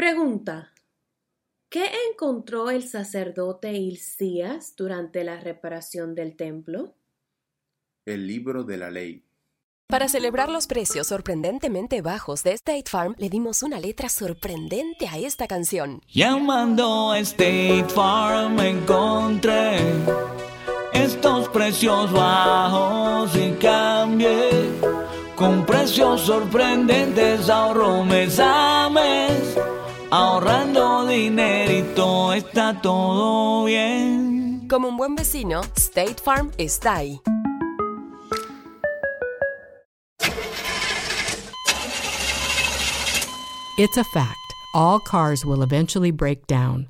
Pregunta. ¿Qué encontró el sacerdote Hilcías durante la reparación del templo? El libro de la ley. Para celebrar los precios sorprendentemente bajos de State Farm, le dimos una letra sorprendente a esta canción. Llamando a State Farm encontré estos precios bajos y cambié. Con precios sorprendentes ahorro mes a mes ahorrando dinerito está todo bien. Como un buen vecino, State Farm está ahí. It's a fact. All cars will eventually break down.